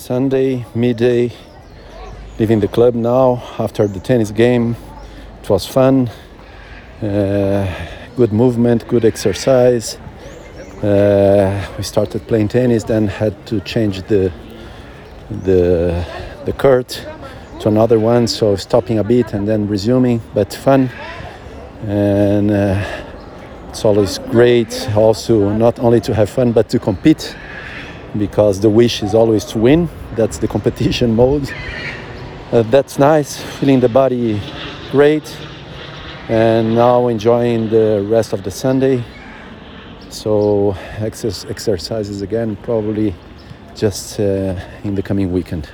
Sunday, midday, leaving the club now after the tennis game. It was fun, uh, good movement, good exercise. Uh, we started playing tennis, then had to change the the the court to another one, so stopping a bit and then resuming, but fun. And uh, it's always great also not only to have fun but to compete because the wish is always to win. That's the competition mode. Uh, that's nice, feeling the body great, and now enjoying the rest of the Sunday. So, exercises again, probably just uh, in the coming weekend.